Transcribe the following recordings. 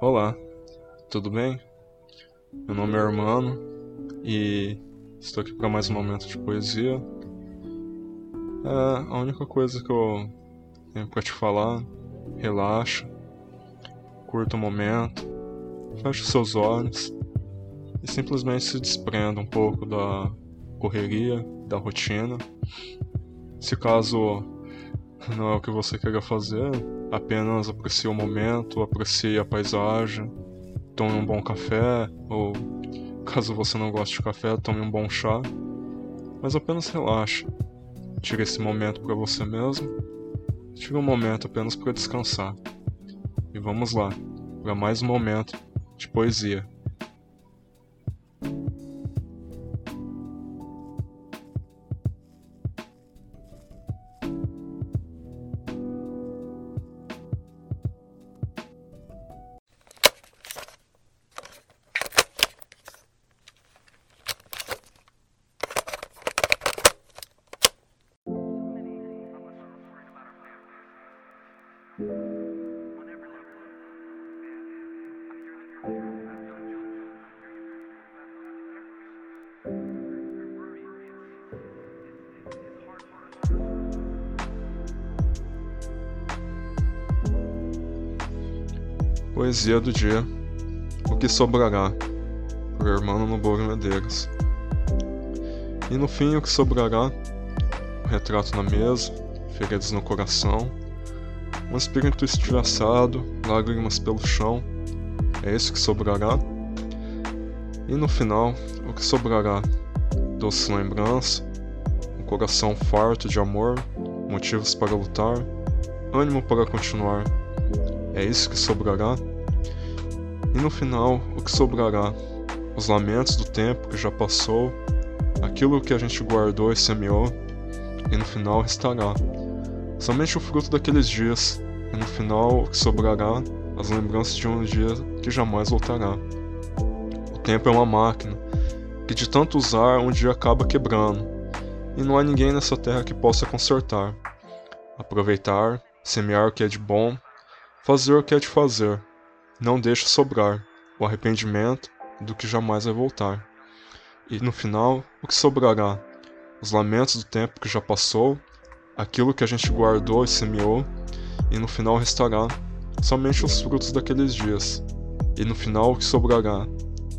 Olá, tudo bem? Meu nome é Hermano e estou aqui para mais um momento de poesia. É a única coisa que eu tenho para te falar. Relaxa, curta o momento, feche seus olhos e simplesmente se desprenda um pouco da correria, da rotina. Se caso não é o que você queira fazer, apenas aprecie o momento, aprecie a paisagem, tome um bom café, ou caso você não goste de café, tome um bom chá. Mas apenas relaxe. Tire esse momento para você mesmo. Tire um momento apenas para descansar. E vamos lá, para mais um momento de poesia. Poesia do dia. O que sobrará por Hermano Nobouro Medeiros E no fim o que sobrará? Retrato na mesa feridas no coração um espírito estilhaçado, lágrimas pelo chão, é isso que sobrará. E no final, o que sobrará? Doce lembrança, um coração farto de amor, motivos para lutar, ânimo para continuar. É isso que sobrará. E no final, o que sobrará? Os lamentos do tempo que já passou, aquilo que a gente guardou e semeou, e no final restará somente o fruto daqueles dias, e no final o que sobrará, as lembranças de um dia que jamais voltará. O tempo é uma máquina, que de tanto usar um dia acaba quebrando, e não há ninguém nessa terra que possa consertar. Aproveitar, semear o que é de bom, fazer o que é de fazer, não deixe sobrar o arrependimento do que jamais vai voltar. E no final, o que sobrará? Os lamentos do tempo que já passou aquilo que a gente guardou e semeou, e no final restará somente os frutos daqueles dias, e no final o que sobrará,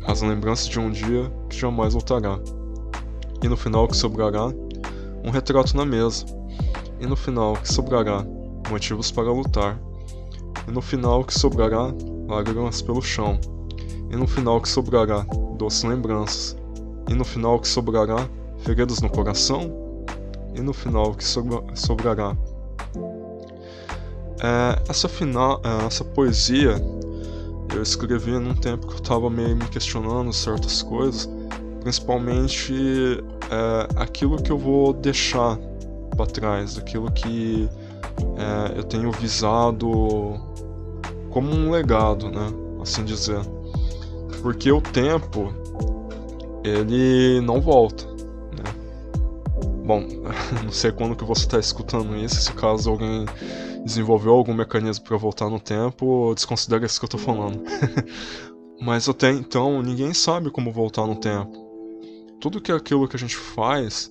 as lembranças de um dia que jamais voltará, e no final o que sobrará, um retrato na mesa, e no final o que sobrará, motivos para lutar, e no final o que sobrará, lágrimas pelo chão, e no final o que sobrará, doces lembranças, e no final o que sobrará, feridas no coração, e no final o que sobrará. É, essa, final, é, essa poesia eu escrevi num tempo que eu estava meio me questionando certas coisas, principalmente é, aquilo que eu vou deixar para trás, aquilo que é, eu tenho visado como um legado, né? Assim dizer. Porque o tempo ele não volta. Bom, não sei quando que você está escutando isso, se caso alguém desenvolveu algum mecanismo para voltar no tempo, desconsidera isso que eu estou falando. Mas até então, ninguém sabe como voltar no tempo. Tudo que é aquilo que a gente faz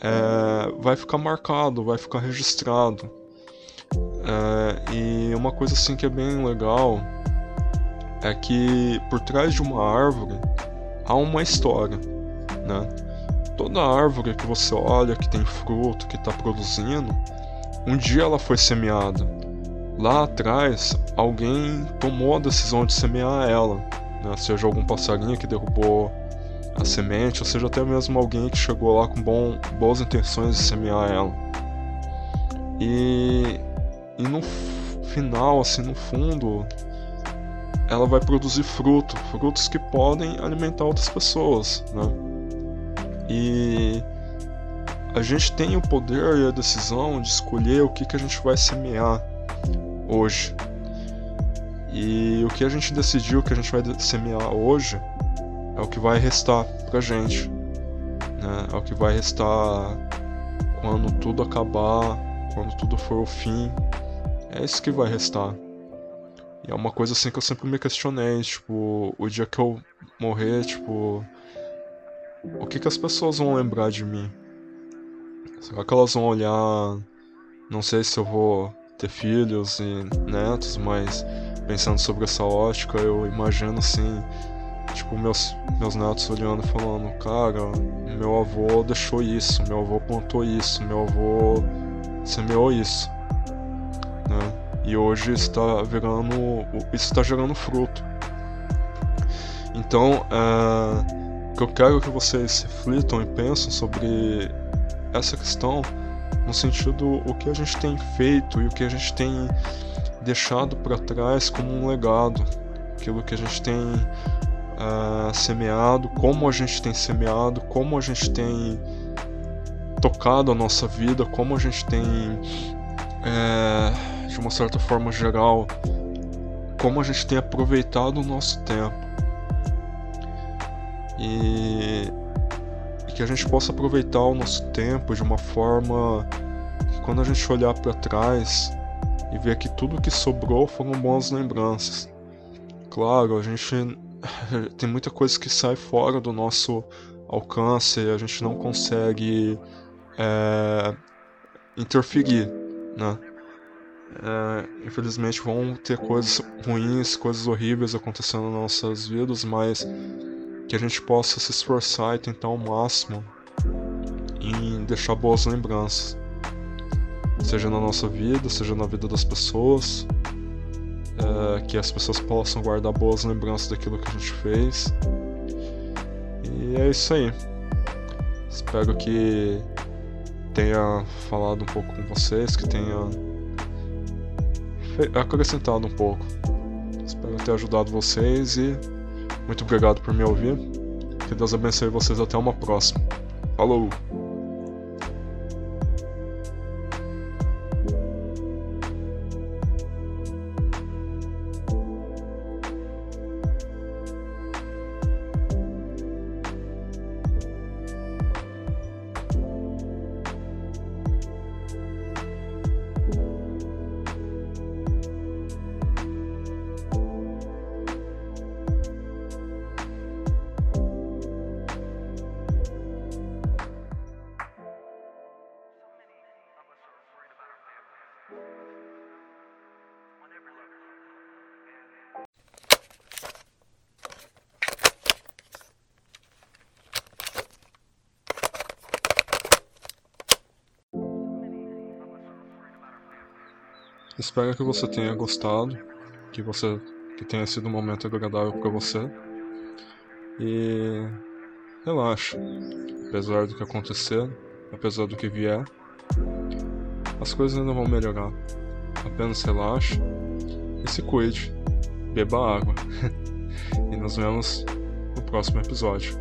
é, vai ficar marcado, vai ficar registrado. É, e uma coisa assim que é bem legal é que por trás de uma árvore há uma história, né? toda árvore que você olha que tem fruto, que está produzindo, um dia ela foi semeada. Lá atrás, alguém tomou a decisão de semear ela, né? seja algum passarinho que derrubou a semente, ou seja até mesmo alguém que chegou lá com bom, boas intenções de semear ela. E, e no final, assim, no fundo, ela vai produzir fruto, frutos que podem alimentar outras pessoas, né? E a gente tem o poder e a decisão de escolher o que, que a gente vai semear hoje. E o que a gente decidiu que a gente vai semear hoje é o que vai restar pra gente. Né? É o que vai restar quando tudo acabar, quando tudo for o fim. É isso que vai restar. E é uma coisa assim que eu sempre me questionei, tipo, o dia que eu morrer, tipo, o que que as pessoas vão lembrar de mim? Será que elas vão olhar, não sei se eu vou ter filhos e netos, mas pensando sobre essa ótica, eu imagino assim, tipo, meus, meus netos olhando e falando, cara, meu avô deixou isso, meu avô plantou isso, meu avô semeou isso. Né? E hoje está virando. Isso está gerando fruto. Então, é, que eu quero que vocês reflitam e pensem sobre essa questão no sentido o que a gente tem feito e o que a gente tem deixado para trás como um legado, aquilo que a gente tem uh, semeado, como a gente tem semeado, como a gente tem tocado a nossa vida, como a gente tem, é, de uma certa forma geral, como a gente tem aproveitado o nosso tempo. E que a gente possa aproveitar o nosso tempo de uma forma que quando a gente olhar para trás e ver que tudo que sobrou foram boas lembranças. Claro, a gente tem muita coisa que sai fora do nosso alcance e a gente não consegue é, interferir, né? É, infelizmente vão ter coisas ruins, coisas horríveis acontecendo nas nossas vidas, mas que a gente possa se esforçar e tentar ao máximo em deixar boas lembranças, seja na nossa vida, seja na vida das pessoas, é, que as pessoas possam guardar boas lembranças daquilo que a gente fez. E é isso aí. Espero que tenha falado um pouco com vocês, que tenha acrescentado um pouco. Espero ter ajudado vocês e muito obrigado por me ouvir. Que Deus abençoe vocês até uma próxima. Falou! Espero que você tenha gostado, que você que tenha sido um momento agradável para você. E relaxa. Apesar do que acontecer, apesar do que vier, as coisas ainda vão melhorar. Apenas relaxe e se cuide. Beba água. e nos vemos no próximo episódio.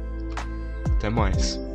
Até mais.